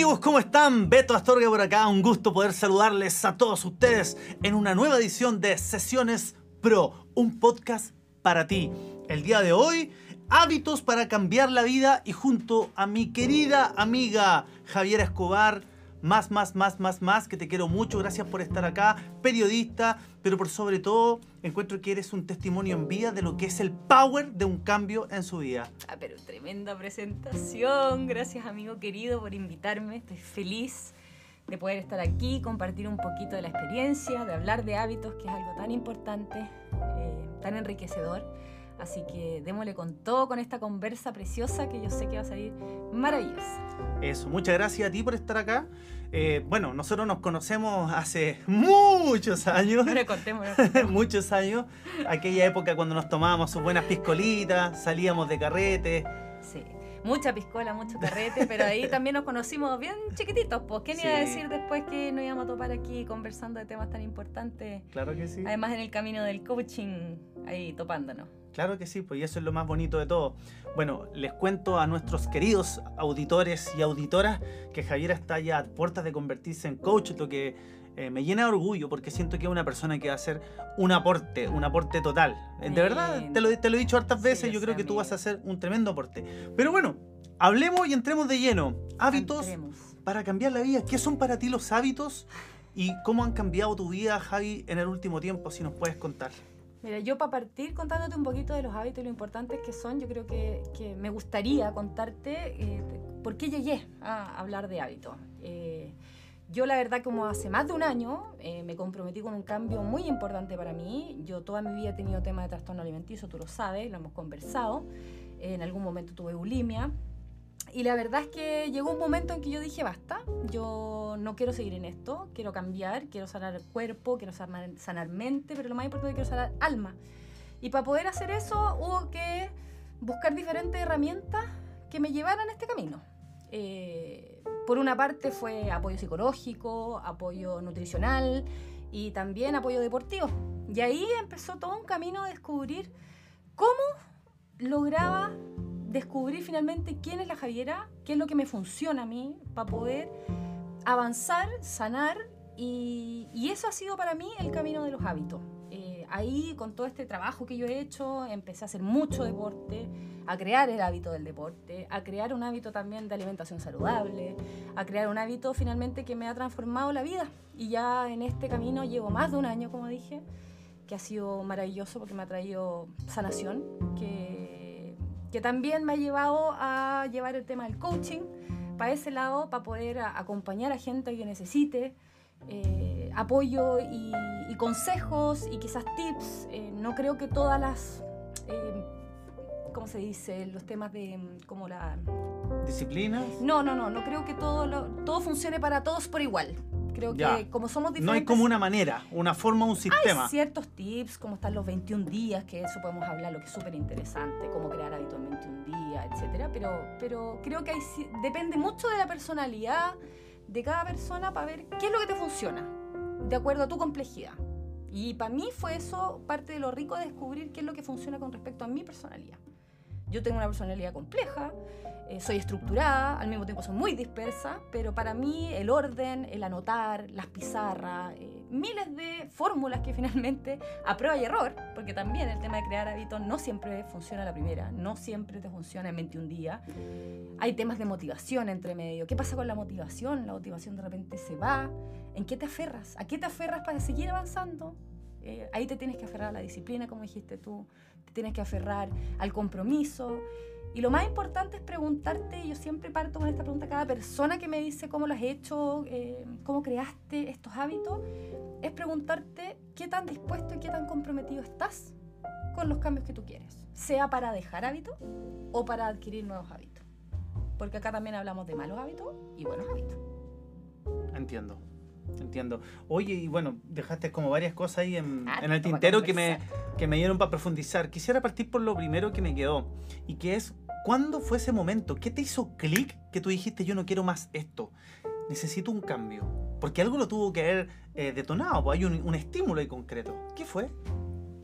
Amigos, ¿cómo están? Beto Astorga por acá, un gusto poder saludarles a todos ustedes en una nueva edición de Sesiones Pro, un podcast para ti. El día de hoy, hábitos para cambiar la vida y junto a mi querida amiga Javiera Escobar, más, más, más, más, más, que te quiero mucho, gracias por estar acá, periodista, pero por sobre todo encuentro que eres un testimonio en vida de lo que es el power de un cambio en su vida. Ah, pero tremenda presentación, gracias amigo querido por invitarme, estoy feliz de poder estar aquí, compartir un poquito de la experiencia, de hablar de hábitos, que es algo tan importante, eh, tan enriquecedor. Así que démosle con todo con esta conversa preciosa que yo sé que va a salir maravillosa. Eso, muchas gracias a ti por estar acá. Eh, bueno, nosotros nos conocemos hace muchos años. No le contemos. muchos años. Aquella época cuando nos tomábamos sus buenas piscolitas, salíamos de carrete. Sí. Mucha piscola, mucho carrete, pero ahí también nos conocimos bien chiquititos. Pues, ¿quién iba a decir después que nos íbamos a topar aquí conversando de temas tan importantes? Claro que sí. Además, en el camino del coaching, ahí topándonos. Claro que sí, pues y eso es lo más bonito de todo. Bueno, les cuento a nuestros queridos auditores y auditoras que Javiera está ya a puertas de convertirse en coach, lo que eh, me llena de orgullo porque siento que es una persona que va a hacer un aporte, un aporte total. Eh, de verdad, te lo, te lo he dicho hartas veces, yo creo que tú vas a hacer un tremendo aporte. Pero bueno, hablemos y entremos de lleno. Hábitos para cambiar la vida. ¿Qué son para ti los hábitos? ¿Y cómo han cambiado tu vida, Javi, en el último tiempo? Si nos puedes contar. Mira, yo para partir contándote un poquito de los hábitos y lo importantes que son, yo creo que, que me gustaría contarte eh, por qué llegué a hablar de hábitos. Eh, yo la verdad como hace más de un año eh, me comprometí con un cambio muy importante para mí. Yo toda mi vida he tenido temas de trastorno alimenticio, tú lo sabes, lo hemos conversado. en algún momento tuve bulimia, y la verdad es que llegó un momento en que yo dije, basta, yo no quiero seguir en esto, quiero cambiar, quiero sanar cuerpo, quiero sanar, sanar mente, pero lo más importante quiero sanar alma. Y para poder hacer eso hubo que buscar diferentes herramientas que me llevaran a este camino. Eh, por una parte fue apoyo psicológico, apoyo nutricional y también apoyo deportivo. Y ahí empezó todo un camino de descubrir cómo lograba descubrir finalmente quién es la Javiera, qué es lo que me funciona a mí para poder avanzar, sanar y, eso ha sido para mí el camino de los hábitos. Ahí con todo este trabajo que yo he hecho empecé a hacer mucho deporte, a crear el hábito del deporte, a crear un hábito también de alimentación saludable, a crear un hábito finalmente que me ha transformado la vida. Y ya en este camino llevo más de un año, como dije, que ha sido maravilloso porque me ha traído sanación, que que también me ha llevado a llevar el tema del coaching para ese lado, para poder acompañar a gente que necesite eh, apoyo y, consejos y quizás tips. Eh, no creo que todas las, eh, ¿cómo se dice? Los temas de como la... ¿Disciplinas? No, no, no, no creo que todo, todo funcione para todos por igual. Creo que como somos diferentes... No hay como una manera, una forma, un sistema. Hay ciertos tips, como están los 21 días, que eso podemos hablar, lo que es súper interesante, cómo crear hábitos en 21 días, etcétera. Pero, pero creo que hay, depende mucho de la personalidad de cada persona para ver qué es lo que te funciona, de acuerdo a tu complejidad. Y para mí fue eso parte de lo rico de descubrir qué es lo que funciona con respecto a mi personalidad. Yo tengo una personalidad compleja, eh, soy estructurada, al mismo tiempo soy muy dispersa, pero para mí el orden, el anotar, las pizarras, eh, miles de fórmulas que finalmente a prueba y error, porque también el tema de crear hábitos no siempre funciona la primera, no siempre te funciona en 21 días. Hay temas de motivación entre medio. ¿Qué pasa con la motivación? La motivación de repente se va. ¿En qué te aferras? ¿A qué te aferras para seguir avanzando? Eh, ahí te tienes que aferrar a la disciplina, como dijiste tú, te tienes que aferrar al compromiso. Y lo más importante es preguntarte, yo siempre parto con esta pregunta a cada persona que me dice cómo lo has hecho, eh, cómo creaste estos hábitos, es preguntarte qué tan dispuesto y qué tan comprometido estás con los cambios que tú quieres, sea para dejar hábitos o para adquirir nuevos hábitos. porque acá también hablamos de malos hábitos y buenos hábitos. Entiendo. Entiendo. Oye, y bueno, dejaste como varias cosas ahí en, Harto en el tintero que me, que me dieron para profundizar. Quisiera partir por lo primero que me quedó y que es, ¿cuándo fue ese momento? ¿Qué te hizo clic que tú dijiste, yo no quiero más esto? Necesito un cambio. Porque algo lo tuvo que haber eh, detonado, pues hay un, un estímulo ahí concreto. ¿Qué fue?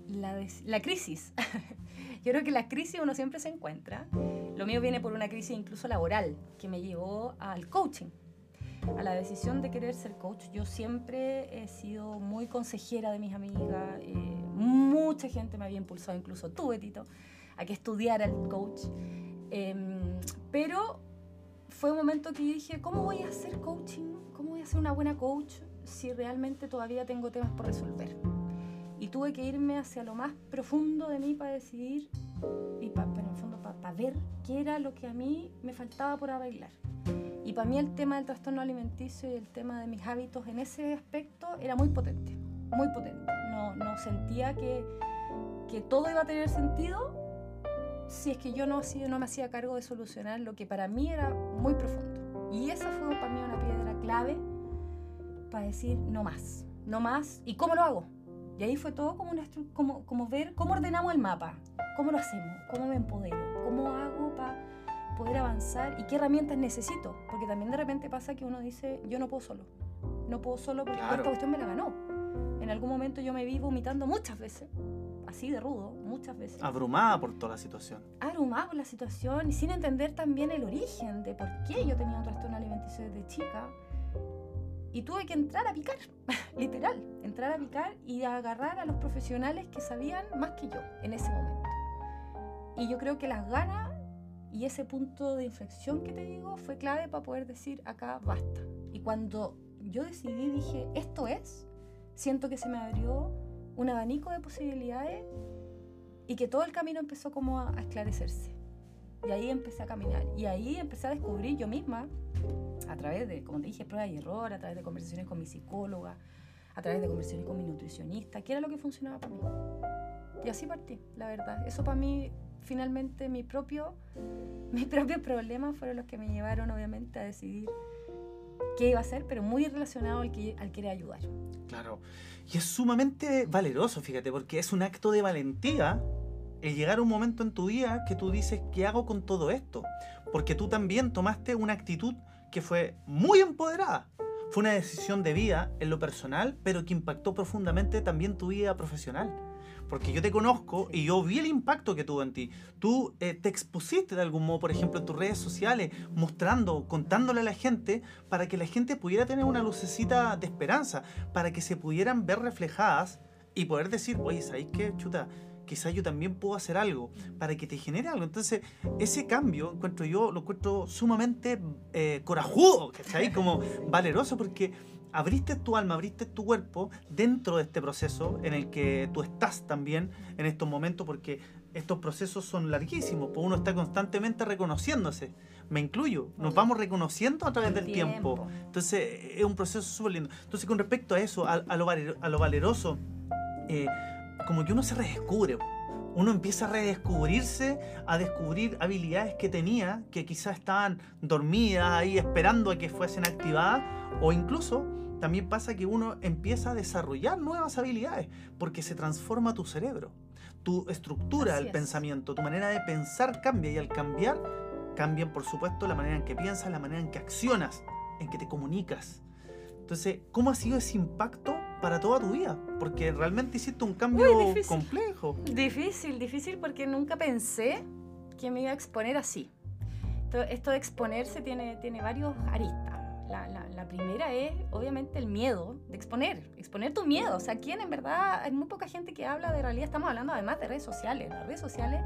La, la crisis. Yo creo que la crisis uno siempre se encuentra. Lo mío viene por una crisis incluso laboral que me llevó al coaching, a la decisión de querer ser coach. Yo siempre he sido muy consejera de mis amigas. eh, mucha gente me había impulsado, incluso tú, Betito, a que estudiara el coach. Em, pero fue un momento que dije, ¿cómo voy a hacer coaching? ¿Cómo voy a ser una buena coach si realmente todavía tengo temas por resolver? Y tuve que irme hacia lo más profundo de mí para decidir y para, en el fondo para ver qué era lo que a mí me faltaba por arreglar. Para mí el tema del trastorno alimenticio y el tema de mis hábitos en ese aspecto era muy potente, muy potente. No, no sentía que, que todo iba a tener sentido si es que yo no, hacía- no me hacía cargo de solucionar lo que para mí era muy profundo. Y esa fue para mí una piedra clave para decir no más, no más. ¿Y cómo lo hago? Y ahí fue todo como, una como, como ver cómo ordenamos el mapa, cómo lo hacemos, cómo me empodero, cómo hago para poder avanzar y qué herramientas necesito. Porque también de repente pasa que uno dice, yo no puedo solo. No puedo solo porque Claro. esta cuestión me la ganó. En algún momento yo me vi vomitando muchas veces, así de rudo, muchas veces. Abrumada por toda la situación. Abrumada por la situación y sin entender también el origen de por qué yo tenía un trastorno alimenticio desde chica. Y tuve que entrar a picar, literal, entrar a picar y agarrar a los profesionales que sabían más que yo en ese momento. Y yo creo que las ganas y ese punto de inflexión que te digo fue clave para poder decir acá basta. Y cuando yo decidí, dije, esto es, siento que se me abrió un abanico de posibilidades y que todo el camino empezó como a, a esclarecerse. Y ahí empecé a caminar. Y ahí empecé a descubrir yo misma, a través de, como te dije, prueba y error, a través de conversaciones con mi psicóloga, a través de conversaciones con mi nutricionista, qué era lo que funcionaba para mí. Y así partí, la verdad. Eso para mí, finalmente, mi propio, mis propios problemas fueron los que me llevaron, obviamente, a decidir qué iba a hacer, pero muy relacionado al, que, al querer ayudar. Claro. Y es sumamente valeroso, fíjate, porque es un acto de valentía el llegar a un momento en tu vida que tú dices, ¿qué hago con todo esto? Porque tú también tomaste una actitud que fue muy empoderada. Fue una decisión de vida en lo personal, pero que impactó profundamente también tu vida profesional. Porque yo te conozco y yo vi el impacto que tuvo en ti. Tú eh, te expusiste de algún modo, por ejemplo, en tus redes sociales, mostrando, contándole a la gente, para que la gente pudiera tener una lucecita de esperanza, para que se pudieran ver reflejadas y poder decir, oye, ¿sabéis qué, chuta? Quizás yo también puedo hacer algo para que te genere algo. Entonces, ese cambio, encuentro yo, lo encuentro sumamente eh, corajudo, ¿cachai? Como valeroso, porque abriste tu alma, abriste tu cuerpo dentro de este proceso en el que tú estás también en estos momentos, porque estos procesos son larguísimos, pues uno está constantemente reconociéndose. Me incluyo, nos vamos reconociendo a través del tiempo. Entonces, es un proceso súper lindo. Entonces, con respecto a eso, a, a lo, valer- a lo valeroso, eh, como que uno se redescubre. Uno empieza a redescubrirse, a descubrir habilidades que tenía, que quizás estaban dormidas ahí esperando a que fuesen activadas, o incluso también pasa que uno empieza a desarrollar nuevas habilidades, porque se transforma tu cerebro, tu estructura Así del es. pensamiento, tu manera de pensar cambia, y al cambiar, cambian por supuesto la manera en que piensas, la manera en que accionas, en que te comunicas. Entonces, ¿cómo ha sido ese impacto para toda tu vida? Porque realmente hiciste un cambio difícil. complejo. Difícil, difícil porque nunca pensé que me iba a exponer así. Esto, esto de exponerse tiene, tiene varios aristas. La, la- la primera es, obviamente, el miedo de exponer, exponer tu miedo. O sea, ¿quién en verdad? Hay muy poca gente que habla de realidad. Estamos hablando además de redes sociales. Las redes sociales.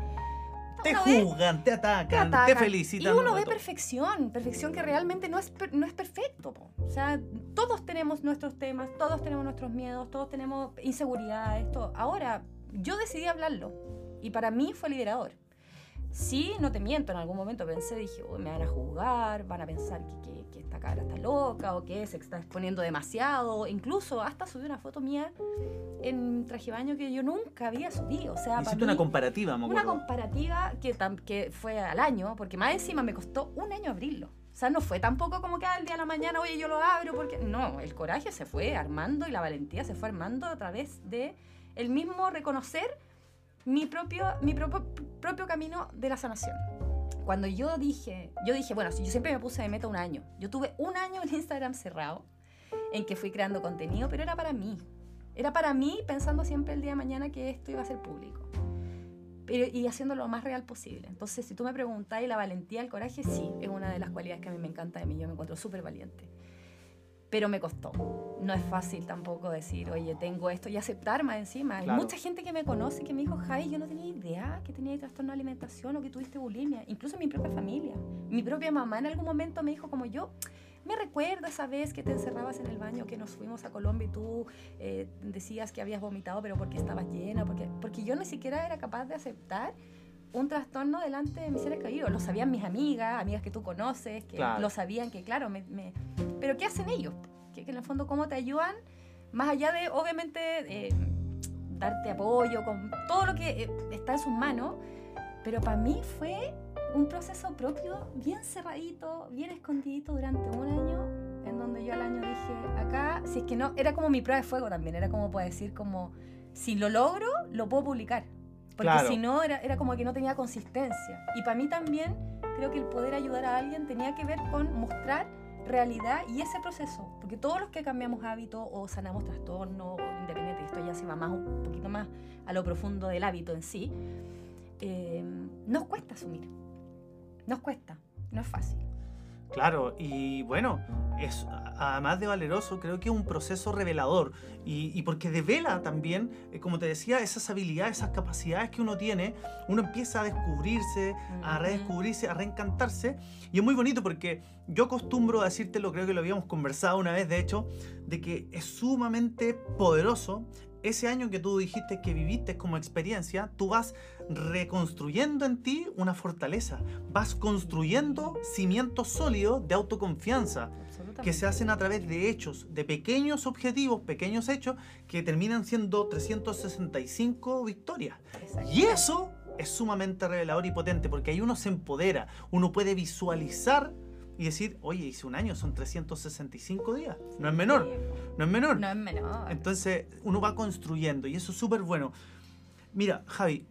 Te ve- juzgan, te atacan, te, atacan. felicitan. Y uno ve perfección, perfección que realmente no es, no es perfecto. po. O sea, todos tenemos nuestros temas, todos tenemos nuestros miedos, todos tenemos inseguridades. Todo. Ahora, yo decidí hablarlo y para mí fue liberador. Sí, no te miento, en algún momento pensé, dije, uy, me van a juzgar, van a pensar que, que, que esta cara está loca o que se está exponiendo demasiado. Incluso hasta subí una foto mía en traje baño que yo nunca había subido. O sea, Hiciste una comparativa, me una comparativa que, que fue al año, porque más encima me costó un año abrirlo. O sea, no fue tampoco como que al día de la mañana, oye, yo lo abro, porque no, el coraje se fue armando y la valentía se fue armando a través de el mismo reconocer mi propio, mi propio, camino de la sanación. Cuando yo dije, yo dije, bueno, yo siempre me puse de meta un año. Yo tuve un año en Instagram cerrado, en que fui creando contenido, pero era para mí. Era para mí pensando siempre el día de mañana que esto iba a ser público. Pero, y haciéndolo lo más real posible. Entonces, si tú me preguntas, ¿y la valentía, el coraje? Sí, es una de las cualidades que a mí me encanta de mí. Yo me encuentro súper valiente. Pero me costó. No es fácil tampoco decir, oye, tengo esto y aceptar más encima. Hay Claro. mucha gente que me conoce que me dijo, Javi, yo no tenía idea que tenía trastorno de alimentación o que tuviste bulimia. Incluso mi propia familia. Mi propia mamá en algún momento me dijo como yo, me recuerdo esa vez que te encerrabas en el baño, que nos fuimos a Colombia y tú eh, decías que habías vomitado, pero porque estabas llena, porque, porque yo ni siquiera era capaz de aceptar un trastorno delante de mis seres queridos. Lo sabían mis amigas, amigas que tú conoces, que Claro. lo sabían, que claro, me, me- pero ¿qué hacen ellos? Que, que en el fondo, ¿cómo te ayudan? Más allá de, obviamente, eh, darte apoyo, con todo lo que eh, está en sus manos, pero para mí fue un proceso propio, bien cerradito, bien escondidito durante un año, en donde yo al año dije, acá, si es que no, era como mi prueba de fuego también, era como para decir, como, si lo logro, lo puedo publicar. Porque Claro. si no, era, era como que no tenía consistencia. Y para mí también, creo que el poder ayudar a alguien tenía que ver con mostrar realidad y ese proceso. Porque todos los que cambiamos hábito o sanamos trastorno, o independiente, esto ya se va más un poquito más a lo profundo del hábito en sí, eh, nos cuesta asumir. Nos cuesta, no es fácil. Claro, y bueno, es además de valeroso, creo que es un proceso revelador. Y, y porque devela también, eh, como te decía, esas habilidades, esas capacidades que uno tiene, uno empieza a descubrirse, a redescubrirse, a reencantarse. Y es muy bonito porque yo acostumbro a decírtelo, creo que lo habíamos conversado una vez, de hecho, de que es sumamente poderoso ese año que tú dijiste que viviste como experiencia, tú vas reconstruyendo en ti una fortaleza, vas construyendo cimientos sólidos de autoconfianza que se hacen a través de hechos, de pequeños objetivos, pequeños hechos que terminan siendo 365 victorias. Y eso es sumamente revelador y potente porque ahí uno se empodera, uno puede visualizar y decir, oye, hice un año, son 365 días. No es menor, no es menor. No es menor. Entonces uno va construyendo y eso es súper bueno. Mira, Javi,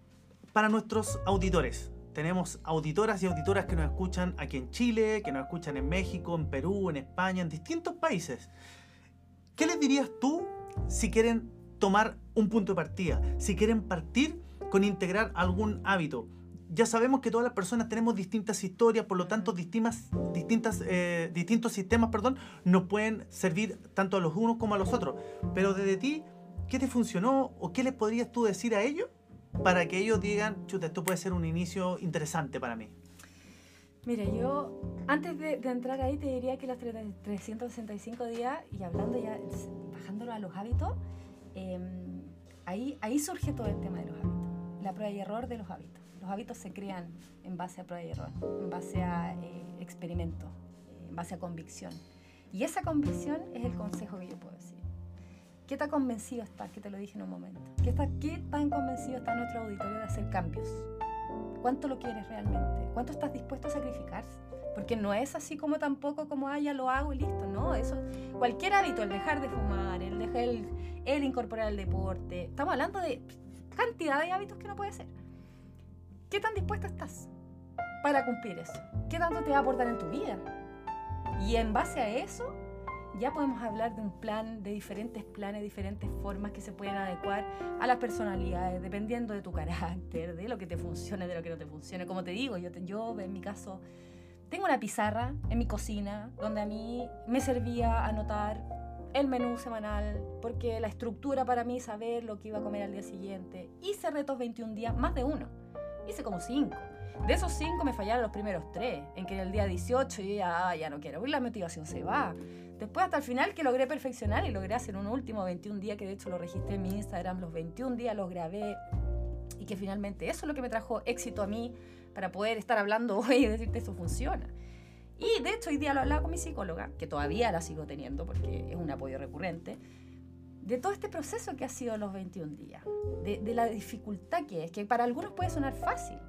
para nuestros auditores, tenemos auditoras y auditoras que nos escuchan aquí en Chile, que nos escuchan en México, en Perú, en España, en distintos países. ¿Qué les dirías tú si quieren tomar un punto de partida? Si quieren partir con integrar algún hábito. Ya sabemos que todas las personas tenemos distintas historias, por lo tanto, distintas, distintas, eh, distintos sistemas perdón, nos pueden servir tanto a los unos como a los otros. Pero desde ti, ¿qué te funcionó o qué les podrías tú decir a ellos para que ellos digan, chuta, esto puede ser un inicio interesante para mí? Mira, yo antes de, de entrar ahí te diría que los tre- 365 días, y hablando ya, bajándolo a los hábitos, eh, ahí, ahí surge todo el tema de los hábitos, la prueba y error de los hábitos. Los hábitos se crean en base a prueba y error, en base a eh, experimento, en base a convicción. Y esa convicción es el consejo que yo puedo decir. ¿Qué tan convencido estás? Que te lo dije en un momento. ¿Qué, está, ¿Qué tan convencido está nuestro auditorio de hacer cambios? ¿Cuánto lo quieres realmente? ¿Cuánto estás dispuesto a sacrificar? Porque no es así como tampoco como, ah, ya lo hago y listo, ¿no? Eso, cualquier hábito, el dejar de fumar, el dejar el, el incorporar el deporte, estamos hablando de cantidad de hábitos que no puede ser. ¿Qué tan dispuesto estás para cumplir eso? ¿Qué tanto te va a aportar en tu vida? Y en base a eso, ya podemos hablar de un plan, de diferentes planes, diferentes formas que se pueden adecuar a las personalidades, dependiendo de tu carácter, de lo que te funcione, de lo que no te funcione. Como te digo, yo, te- yo en mi caso tengo una pizarra en mi cocina donde a mí me servía anotar el menú semanal, porque la estructura para mí saber lo que iba a comer al día siguiente. Hice retos 21 días, más de uno. Hice como 5. De esos 5 me fallaron los primeros 3, en que en el día 18 yo ya, "Ah, ya no quiero, y la motivación se va. Después hasta el final que logré perfeccionar y logré hacer un último 21 días, que de hecho lo registré en mi Instagram, los 21 días los grabé y que finalmente eso es lo que me trajo éxito a mí, para poder estar hablando hoy y decirte eso funciona. Y de hecho hoy día lo hablaba con mi psicóloga, que todavía la sigo teniendo porque es un apoyo recurrente, de todo este proceso que ha sido los 21 días, de, de la dificultad que es, que para algunos puede sonar fácil,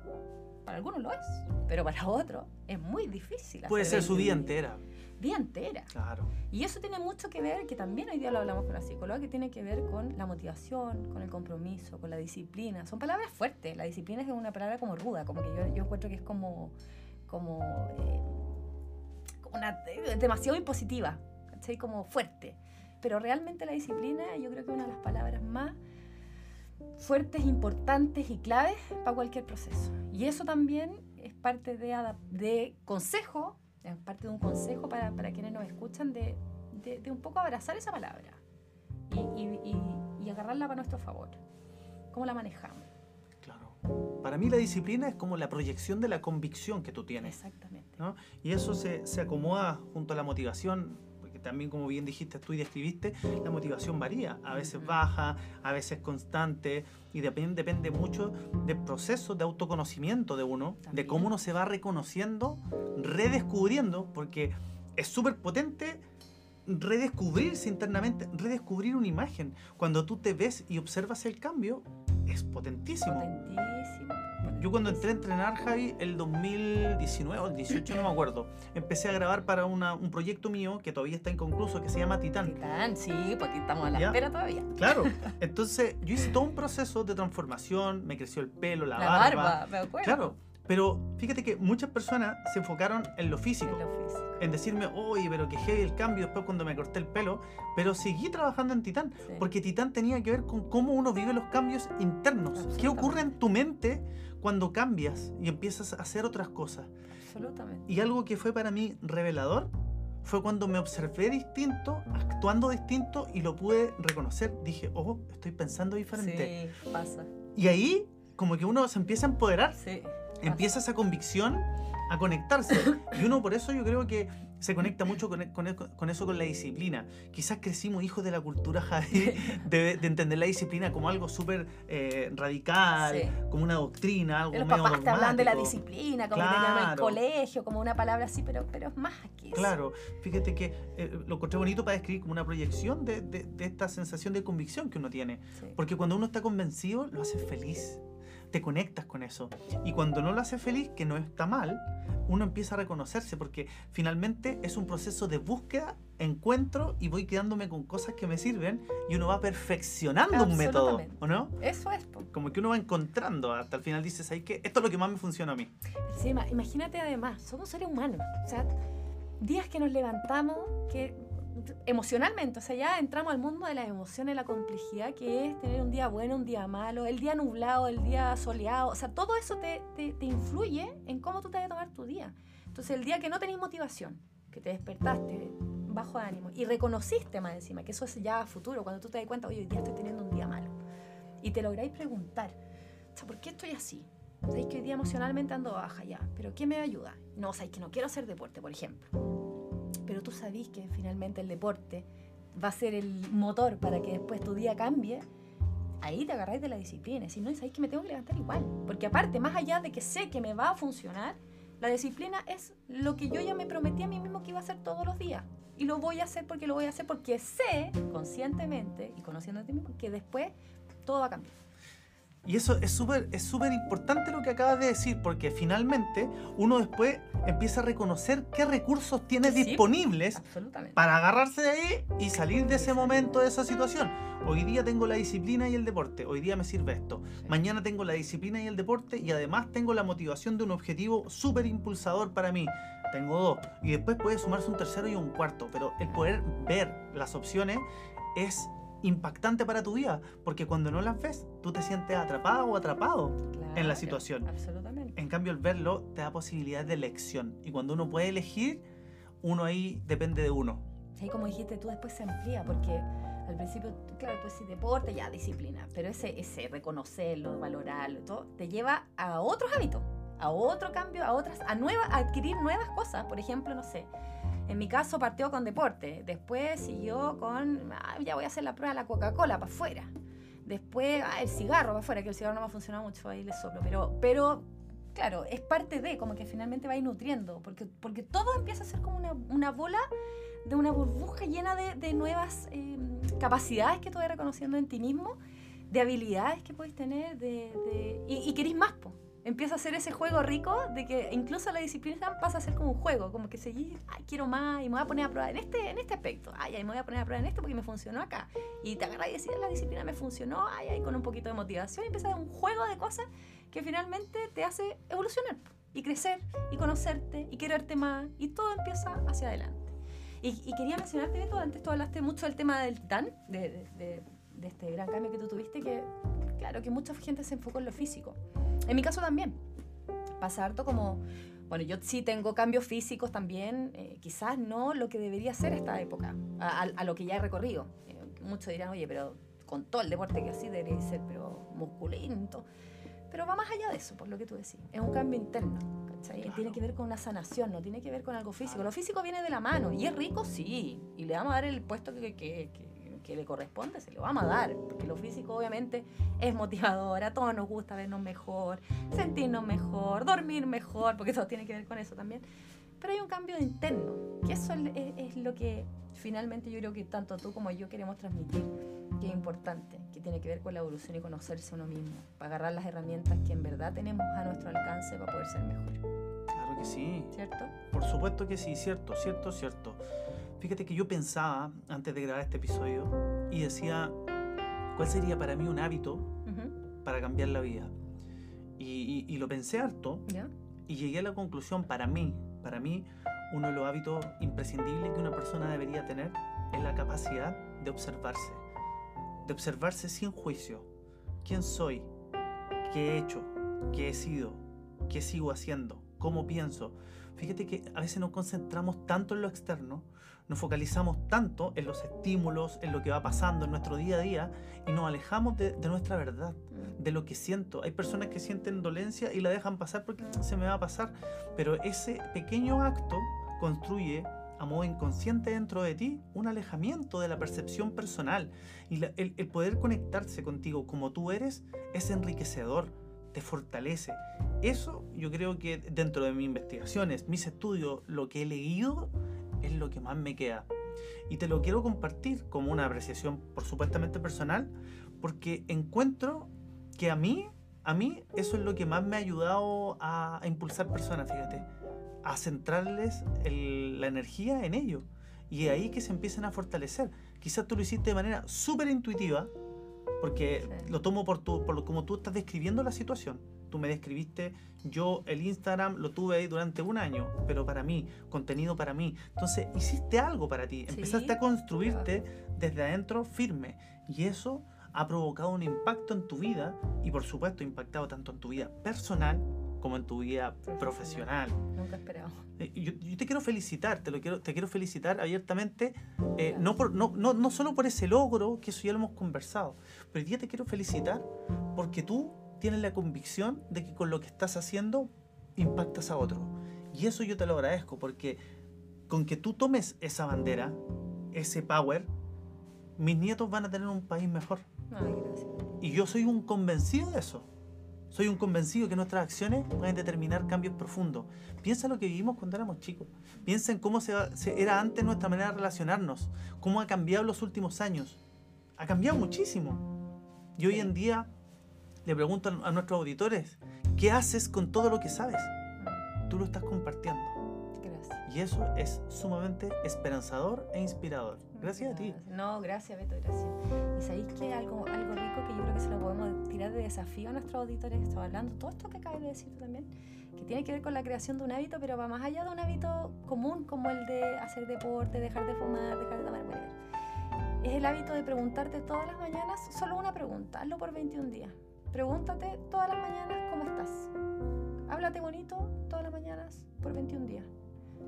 para algunos lo es, pero para otros es muy difícil. Puede ser su vida 21 días. entera. Vida entera. Claro. Y eso tiene mucho que ver, que también hoy día lo hablamos con la psicóloga, que tiene que ver con la motivación, con el compromiso, con la disciplina. Son palabras fuertes. La disciplina es una palabra como ruda, como que yo, yo encuentro que es como, como, eh, como una, eh, demasiado impositiva, ¿cachai? Como fuerte. Pero realmente la disciplina yo creo que es una de las palabras más fuertes, importantes y claves para cualquier proceso. Y eso también es parte de, de consejo, es parte de un consejo para, para quienes nos escuchan de, de, de un poco abrazar esa palabra y, y, y- y agarrarla para nuestro favor. ¿Cómo la manejamos? Claro. Para mí la disciplina es como la proyección de la convicción que tú tienes. Exactamente. ¿no? Y eso se, se acomoda junto a la motivación, también como bien dijiste tú y describiste, la motivación varía, a veces baja, a veces constante, y depende, depende mucho del proceso de autoconocimiento de uno, de También. cómo uno se va reconociendo, redescubriendo, porque es súper potente redescubrirse internamente, redescubrir una imagen. Cuando tú te ves y observas el cambio, es potentísimo. Potentísimo. Yo cuando entré a entrenar, Javi, el 2019 o el 18, no me acuerdo, empecé a grabar para una- un proyecto mío que todavía está inconcluso, que se llama Titán. Titán, sí, porque estamos a la ¿Ya? espera todavía. Claro, entonces yo hice todo un proceso de transformación, me creció el pelo, la, La barba. barba, me acuerdo. Claro, pero fíjate que muchas personas se enfocaron en lo físico, En lo físico. en decirme, oye, pero que heavy el cambio después cuando me corté el pelo, pero seguí trabajando en Titán, Sí. porque Titán tenía que ver con cómo uno vive los cambios internos. ¿Qué ocurre en tu mente cuando cambias y empiezas a hacer otras cosas? Absolutamente. Y algo que fue para mí revelador fue cuando me observé distinto, actuando distinto y lo pude reconocer. Dije, oh, estoy pensando diferente. Sí, pasa. Y ahí, como que uno se empieza a empoderar, Sí. Empieza esa convicción a conectarse. Y uno por eso yo creo que se conecta mucho con, con con eso, con la disciplina. Quizás crecimos hijos de la cultura, de, de entender la disciplina como algo súper eh, radical, Sí. como una doctrina, algo Los medio papás te hablan de la disciplina, como que te llaman el Claro. colegio, como una palabra así, pero, pero es más que eso. Claro, fíjate que eh, lo encontré bonito para describir como una proyección de, de- de esta sensación de convicción que uno tiene. Sí. Porque cuando uno está convencido, lo hace feliz. Te conectas con eso. Y cuando no lo hace feliz, que no está mal, uno empieza a reconocerse porque finalmente es un proceso de búsqueda, encuentro y voy quedándome con cosas que me sirven y uno va perfeccionando un método. ¿o no? Eso es. Como que uno va encontrando hasta el final dices, ahí que esto es lo que más me funciona a mí. Sí, ima- imagínate además, somos seres humanos. O sea, días que nos levantamos, que emocionalmente, o sea, ya entramos al mundo de las emociones, la complejidad que es tener un día bueno, un día malo, el día nublado, el día soleado. O sea, todo eso te, te, influye en cómo tú te vas a tomar tu día. Entonces, el día que no tenés motivación, que te despertaste bajo ánimo y reconociste más encima, que eso es ya futuro, cuando tú te das cuenta, oye, hoy día estoy teniendo un día malo. Y te lográis preguntar, o sea, ¿por qué estoy así? Sabéis que hoy día emocionalmente ando baja ya, pero ¿qué me ayuda? No, sabéis que no quiero hacer deporte, por ejemplo. Pero tú sabéis que finalmente el deporte va a ser el motor para que después tu día cambie. Ahí te agarráis de la disciplina. Si no, sabéis que me tengo que levantar igual. Porque aparte, más allá de que sé que me va a funcionar, la disciplina es lo que yo ya me prometí a mí mismo que iba a hacer todos los días. Y lo voy a hacer porque lo voy a hacer porque sé conscientemente y ti mismo que después todo va a cambiar. Y eso es súper es súper importante lo que acabas de decir, porque finalmente uno después empieza a reconocer qué recursos tiene Sí, disponibles para agarrarse de ahí y salir de ese momento, de esa situación. Hoy día tengo la disciplina y el deporte, hoy día me sirve esto. Sí. Mañana tengo la disciplina y el deporte y además tengo la motivación de un objetivo súper impulsador para mí. Tengo dos. Y después puede sumarse un tercero y un cuarto, pero el poder ver las opciones es impactante para tu vida, porque cuando no las ves, tú te sientes atrapado o atrapado en la situación. Absolutamente. En cambio, el verlo te da posibilidad de elección. Y cuando uno puede elegir, uno ahí depende de uno. Ahí como dijiste tú, después se amplía, porque al principio, claro, tú decís deporte, ya disciplina, pero ese, ese reconocerlo, valorarlo, y todo, te lleva a otros hábitos, a otro cambio, a otras, a nuevas, a adquirir nuevas cosas. Por ejemplo, no sé, en mi caso partió con deporte, después siguió con, ah, ya voy a hacer la prueba de la Coca-Cola para afuera. Después, ah, el cigarro para afuera, que el cigarro no me ha funcionado mucho, ahí le soplo, pero, pero claro, es parte de, como que finalmente va a ir nutriendo, porque, porque todo empieza a ser como una, una bola de una burbuja llena de, de nuevas eh, capacidades que tú vas reconociendo en ti mismo, de habilidades que puedes tener, de, de y, y querés más, po. Empieza a ser ese juego rico de que incluso la disciplina pasa a ser como un juego, como que seguís, ay, quiero más y me voy a poner a prueba en este, en este aspecto, ay, ay, me voy a poner a prueba en este porque me funcionó acá. Y te agarras y decís, la disciplina me funcionó, ay, ay, con un poquito de motivación y empieza a un juego de cosas que finalmente te hace evolucionar y crecer y conocerte y quererte más y todo empieza hacia adelante. Y, y quería mencionarte, Beto, antes tú hablaste mucho del tema del titán, de, de, de, de este gran cambio que tú tuviste, que claro, que mucha gente se enfocó en lo físico. En mi caso también. Pasa harto como, bueno, yo sí tengo cambios físicos también, eh, quizás no lo que debería ser esta época, a, a, a lo que ya he recorrido. Eh, muchos dirán, oye, pero con todo el deporte que así debería ser, pero musculento. Pero va más allá de eso, por lo que tú decís. Es un cambio interno. ¿cachai? Claro. Tiene que ver con una sanación, no tiene que ver con algo físico. Lo físico viene de la mano y es rico, sí. Y le vamos a dar el puesto que, que, que, que le corresponde, se lo vamos a dar. Porque lo físico, obviamente, es motivador. A todos nos gusta vernos mejor, sentirnos mejor, dormir mejor, porque todo tiene que ver con eso también. Pero hay un cambio interno, que eso es, es- es lo que finalmente yo creo que tanto tú como yo queremos transmitir, que es importante, que tiene que ver con la evolución y conocerse uno mismo, para agarrar las herramientas que en verdad tenemos a nuestro alcance para poder ser mejor, Claro que sí. ¿cierto? Por supuesto que sí, cierto, cierto, cierto. Fíjate que yo pensaba antes de grabar este episodio y decía, ¿cuál sería para mí un hábito para cambiar la vida? Y, y- y lo pensé harto ¿Ya? y llegué a la conclusión, para mí, para mí, uno de los hábitos imprescindibles que una persona debería tener es la capacidad de observarse. De observarse sin juicio. ¿Quién soy? ¿Qué he hecho? ¿Qué he sido? ¿Qué sigo haciendo? ¿Cómo pienso? Fíjate que a veces nos concentramos tanto en lo externo, nos focalizamos tanto en los estímulos, en lo que va pasando en nuestro día a día y nos alejamos de, de nuestra verdad Mm, de lo que siento. Hay personas que sienten dolencia y la dejan pasar porque se me va a pasar, pero ese pequeño acto construye a modo inconsciente dentro de ti un alejamiento de la percepción personal y la- el, el poder conectarse contigo como tú eres es enriquecedor, te fortalece. Eso yo creo que dentro de mis investigaciones, mis estudios, lo que he leído es lo que más me queda. Y te lo quiero compartir como una apreciación por supuestamente personal, porque encuentro que a mí, a mí eso es lo que más me ha ayudado a, a impulsar personas, fíjate, a centrarles el- la energía en ello. Y ahí que se empiezan a fortalecer. Quizás tú lo hiciste de manera súper intuitiva, porque Sí. lo tomo por, tu, por lo, como tú estás describiendo la situación. Tú me describiste, yo el Instagram lo tuve ahí durante un año, pero para mí, contenido para mí. Entonces, hiciste algo para ti, Sí, empezaste a construirte desde adentro firme. Y eso ha provocado un impacto en tu vida y por supuesto impactado tanto en tu vida personal como en tu vida profesional. Nunca esperaba. Eh, Yo, yo te quiero felicitar, te, lo quiero, te quiero felicitar abiertamente, eh, no, por, no, no, no solo por ese logro, que eso ya lo hemos conversado, pero hoy día te quiero felicitar porque tú tienes la convicción de que con lo que estás haciendo impactas a otro. Y eso yo te lo agradezco porque con que tú tomes esa bandera, ese power, mis nietos van a tener un país mejor. Ay, gracias. Y yo soy un convencido de eso. Soy un convencido que nuestras acciones pueden determinar cambios profundos. Piensa lo que vivimos cuando éramos chicos. Piensa en cómo se, se- era antes nuestra manera de relacionarnos. Cómo ha cambiado los últimos años. Ha cambiado muchísimo. Y hoy en día le pregunto a nuestros auditores, ¿qué haces con todo lo que sabes? Tú lo estás compartiendo. Gracias. Y eso es sumamente esperanzador e inspirador. Gracias a ti. No, gracias, Beto, gracias. Y sabéis que algo, algo rico que yo creo que se lo podemos tirar de desafío a nuestros auditores, estaba hablando, todo esto que acabas de decir también, que tiene que ver con la creación de un hábito, pero va más allá de un hábito común como el de hacer deporte, dejar de fumar, dejar de tomar, whatever. Es el hábito de preguntarte todas las mañanas solo una pregunta, hazlo por 21 días. Pregúntate todas las mañanas cómo estás. Háblate bonito todas las mañanas por 21 días.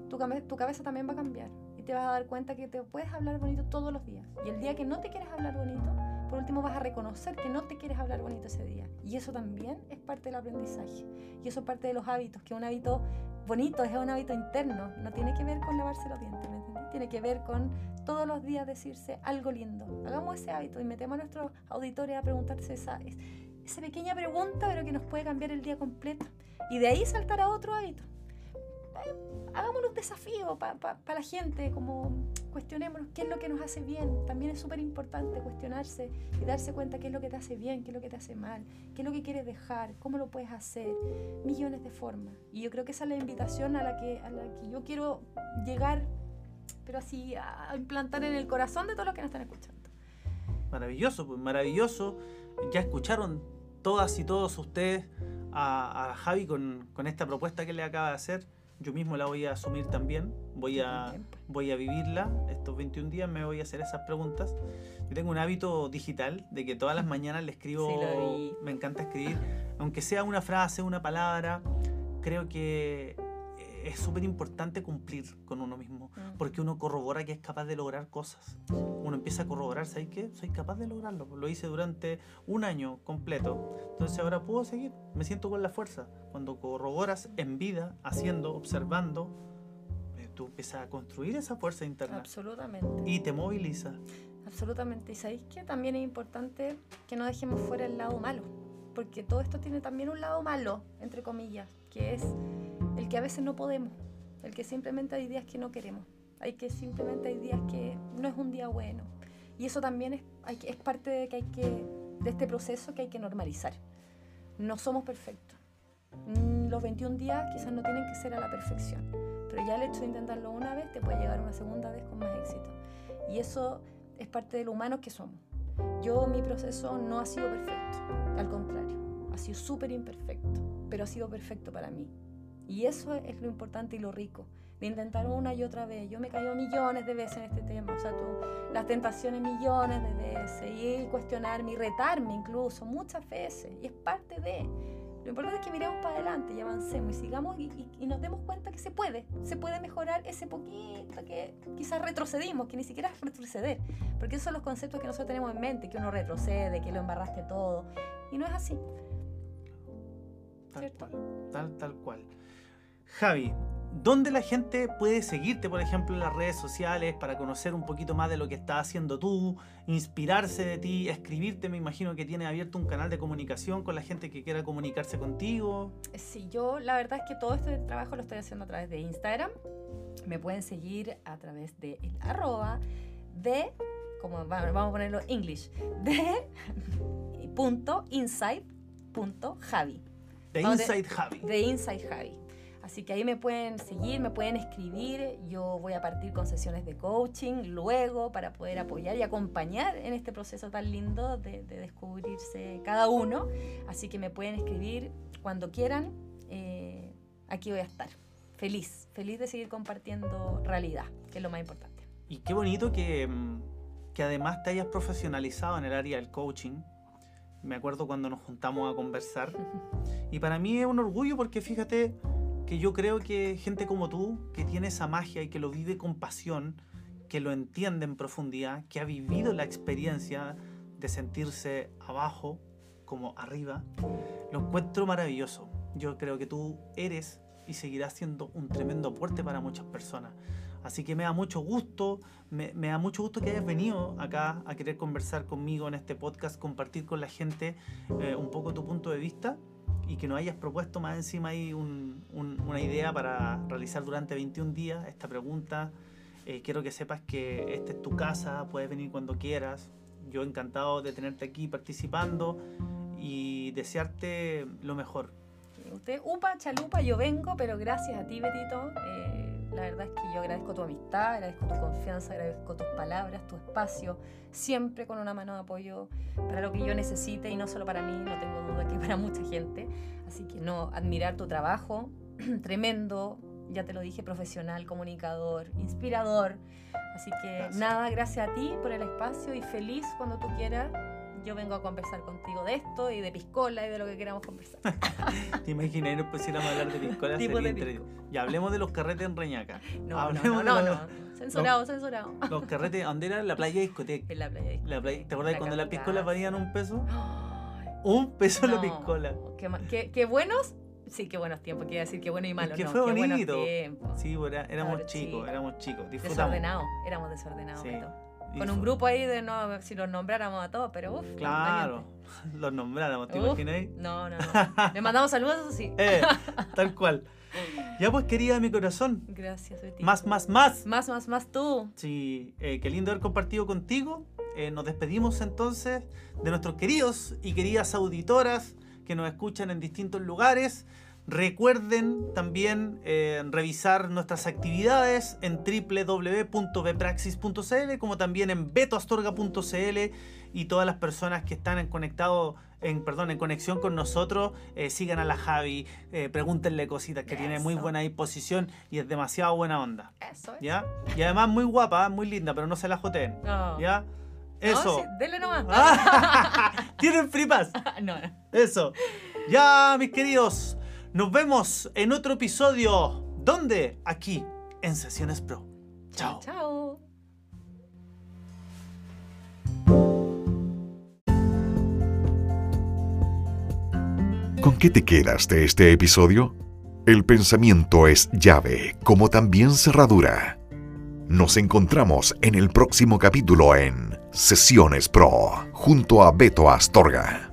Tu, tu cabeza también va a cambiar y te vas a dar cuenta que te puedes hablar bonito todos los días. Y el día que no te quieres hablar bonito, por último vas a reconocer que no te quieres hablar bonito ese día. Y eso también es parte del aprendizaje. Y eso es parte de los hábitos, que un hábito bonito es un hábito interno. No tiene que ver con lavarse los dientes, ¿me entendí? Tiene que ver con todos los días decirse algo lindo. Hagamos ese hábito y metemos a nuestros auditores a preguntarse esa, es- esa pequeña pregunta, pero que nos puede cambiar el día completo. Y de ahí saltar a otro hábito. Hagámonos un desafío para la gente, como cuestionémonos qué es lo que nos hace bien. También es súper importante cuestionarse y darse cuenta qué es lo que te hace bien, qué es lo que te hace mal, qué es lo que quieres dejar, cómo lo puedes hacer. Millones de formas. Y yo creo que esa es la invitación a la que, a la que yo quiero llegar, pero así a implantar en el corazón de todos los que nos están escuchando. Maravilloso, pues maravilloso. Ya escucharon todas y todos ustedes a, a Javi con, con, esta propuesta que le acaba de hacer. Yo mismo la voy a asumir también. Voy a, voy a vivirla. Estos 21 días me voy a hacer esas preguntas. Yo tengo un hábito digital de que todas las mañanas le escribo. Sí, me encanta escribir. Aunque sea una frase, una palabra, creo que es súper importante cumplir con uno mismo, porque uno corrobora que es capaz de lograr cosas. Uno empieza a corroborar, ¿sabes qué? Soy capaz de lograrlo. Lo hice durante un año completo. Entonces ahora puedo seguir. Me siento con la fuerza. Cuando corroboras en vida, haciendo, observando, eh, tú empiezas a construir esa fuerza interna. Absolutamente. Y te moviliza. Absolutamente. Y sabéis que también es importante que no dejemos fuera el lado malo, porque todo esto tiene también un lado malo, entre comillas, que es que a veces no podemos, el que simplemente hay días que no queremos, hay que simplemente hay días que no es un día bueno. Y eso también es, hay es parte de, que hay que, de este proceso que hay que normalizar. No somos perfectos. Mm, Los 21 días quizás no tienen que ser a la perfección, pero ya el hecho de intentarlo una vez te puede llegar una segunda vez con más éxito. Y eso es parte de lo humano que somos. Yo, mi proceso no ha sido perfecto, al contrario, ha sido súper imperfecto, pero ha sido perfecto para mí. Y eso es lo importante y lo rico, de intentar una y otra vez. Yo me he caído millones de veces en este tema, o sea, tú, las tentaciones millones de veces, y cuestionarme y retarme incluso muchas veces, y es parte de... Lo importante es que miremos para adelante y avancemos y sigamos y, y, y, nos demos cuenta que se puede, se puede mejorar ese poquito que quizás retrocedimos, que ni siquiera es retroceder, porque esos son los conceptos que nosotros tenemos en mente, que uno retrocede, que lo embarraste todo, y no es así. Tal ¿cierto? cual, tal, tal cual. Javi, ¿dónde la gente puede seguirte, por ejemplo, en las redes sociales para conocer un poquito más de lo que estás haciendo tú, inspirarse de ti, escribirte? Me imagino que tienes abierto un canal de comunicación con la gente que quiera comunicarse contigo. Sí, yo la verdad es que todo este trabajo lo estoy haciendo a través de Instagram. Me pueden seguir a través de el arroba de, como vamos a ponerlo en English, de punto inside punto Javi. De Inside Javi. De Inside Javi. Así que ahí me pueden seguir, me pueden escribir. Yo voy a partir con sesiones de coaching luego para poder apoyar y acompañar en este proceso tan lindo de, de descubrirse cada uno. Así que me pueden escribir cuando quieran. Eh, aquí voy a estar. Feliz, feliz de seguir compartiendo realidad, que es lo más importante. Y qué bonito que, que además te hayas profesionalizado en el área del coaching. Me acuerdo cuando nos juntamos a conversar. Y para mí es un orgullo porque fíjate, que yo creo que gente como tú, que tiene esa magia y que lo vive con pasión, que lo entiende en profundidad, que ha vivido la experiencia de sentirse abajo como arriba, lo encuentro maravilloso. Yo creo que tú eres y seguirás siendo un tremendo aporte para muchas personas. Así que me da mucho gusto, me, me, da mucho gusto que hayas venido acá a querer conversar conmigo en este podcast, compartir con la gente eh, un poco tu punto de vista y que nos hayas propuesto más encima ahí un, un, una idea para realizar durante 21 días esta pregunta. Eh, quiero que sepas que esta es tu casa, puedes venir cuando quieras. Yo encantado de tenerte aquí participando y desearte lo mejor. Usted, upa, chalupa, yo vengo, pero gracias a ti, Betito. Eh, la verdad es que yo agradezco tu amistad, agradezco tu confianza, agradezco tus palabras, tu espacio, siempre con una mano de apoyo para lo que yo necesite y no solo para mí, no tengo duda que para mucha gente. Así que no, admirar tu trabajo, tremendo, ya te lo dije, profesional, comunicador, inspirador. Así que gracias. nada, gracias a ti por el espacio y feliz cuando tú quieras yo vengo a conversar contigo de esto y de piscola y de lo que queramos conversar. ¿Te imaginas nos pusiéramos a hablar de piscola? Tipo de pisco. Ya hablemos de los carretes en Reñaca. No, Hablemos no, no, no, no. Censurado, los, censurado. Los carretes, ¿dónde era? La playa discoteca. En la playa discoteca. La playa, ¿Te acuerdas La cuando las piscolas valían un peso? Un peso la piscola. Qué, qué- qué buenos, sí, qué buenos tiempos. Quiero decir, qué bueno y malo. que no, fue qué bonito. tiempos. Sí, era- éramos Claro, chicos, éramos chicos. Disfrutamos. Desordenados, éramos desordenados. Sí. Con un grupo ahí de no, si los nombráramos a todos, pero uff. Claro, los nombráramos, ¿te imagináis? No, no, no. Le mandamos saludos, eso sí. Eh, tal cual. Ya pues, querida mi corazón. Gracias, Betty. Más, más, más. Más, más, más tú. Sí, eh, qué lindo haber compartido contigo. Eh, nos despedimos entonces de nuestros queridos y queridas auditoras que nos escuchan en distintos lugares. Recuerden también eh, revisar nuestras actividades en www.bepraxis.cl como también en betoastorga.cl y todas las personas que están en conectado en perdón en conexión con nosotros eh, sigan a la Javi eh, pregúntenle cositas que tiene muy buena disposición y es demasiado buena onda Eso es. ya y además muy guapa muy linda pero no se la joteen No. ya eso No, sí, dele nomás. tienen no, no. eso. Ya, mis queridos, nos vemos en otro episodio. ¿Dónde? Aquí, en Sesiones Pro. Chao. Chao. ¿Con qué te quedas de este episodio? El pensamiento es llave, como también cerradura. Nos encontramos en el próximo capítulo en Sesiones Pro, junto a Beto Astorga.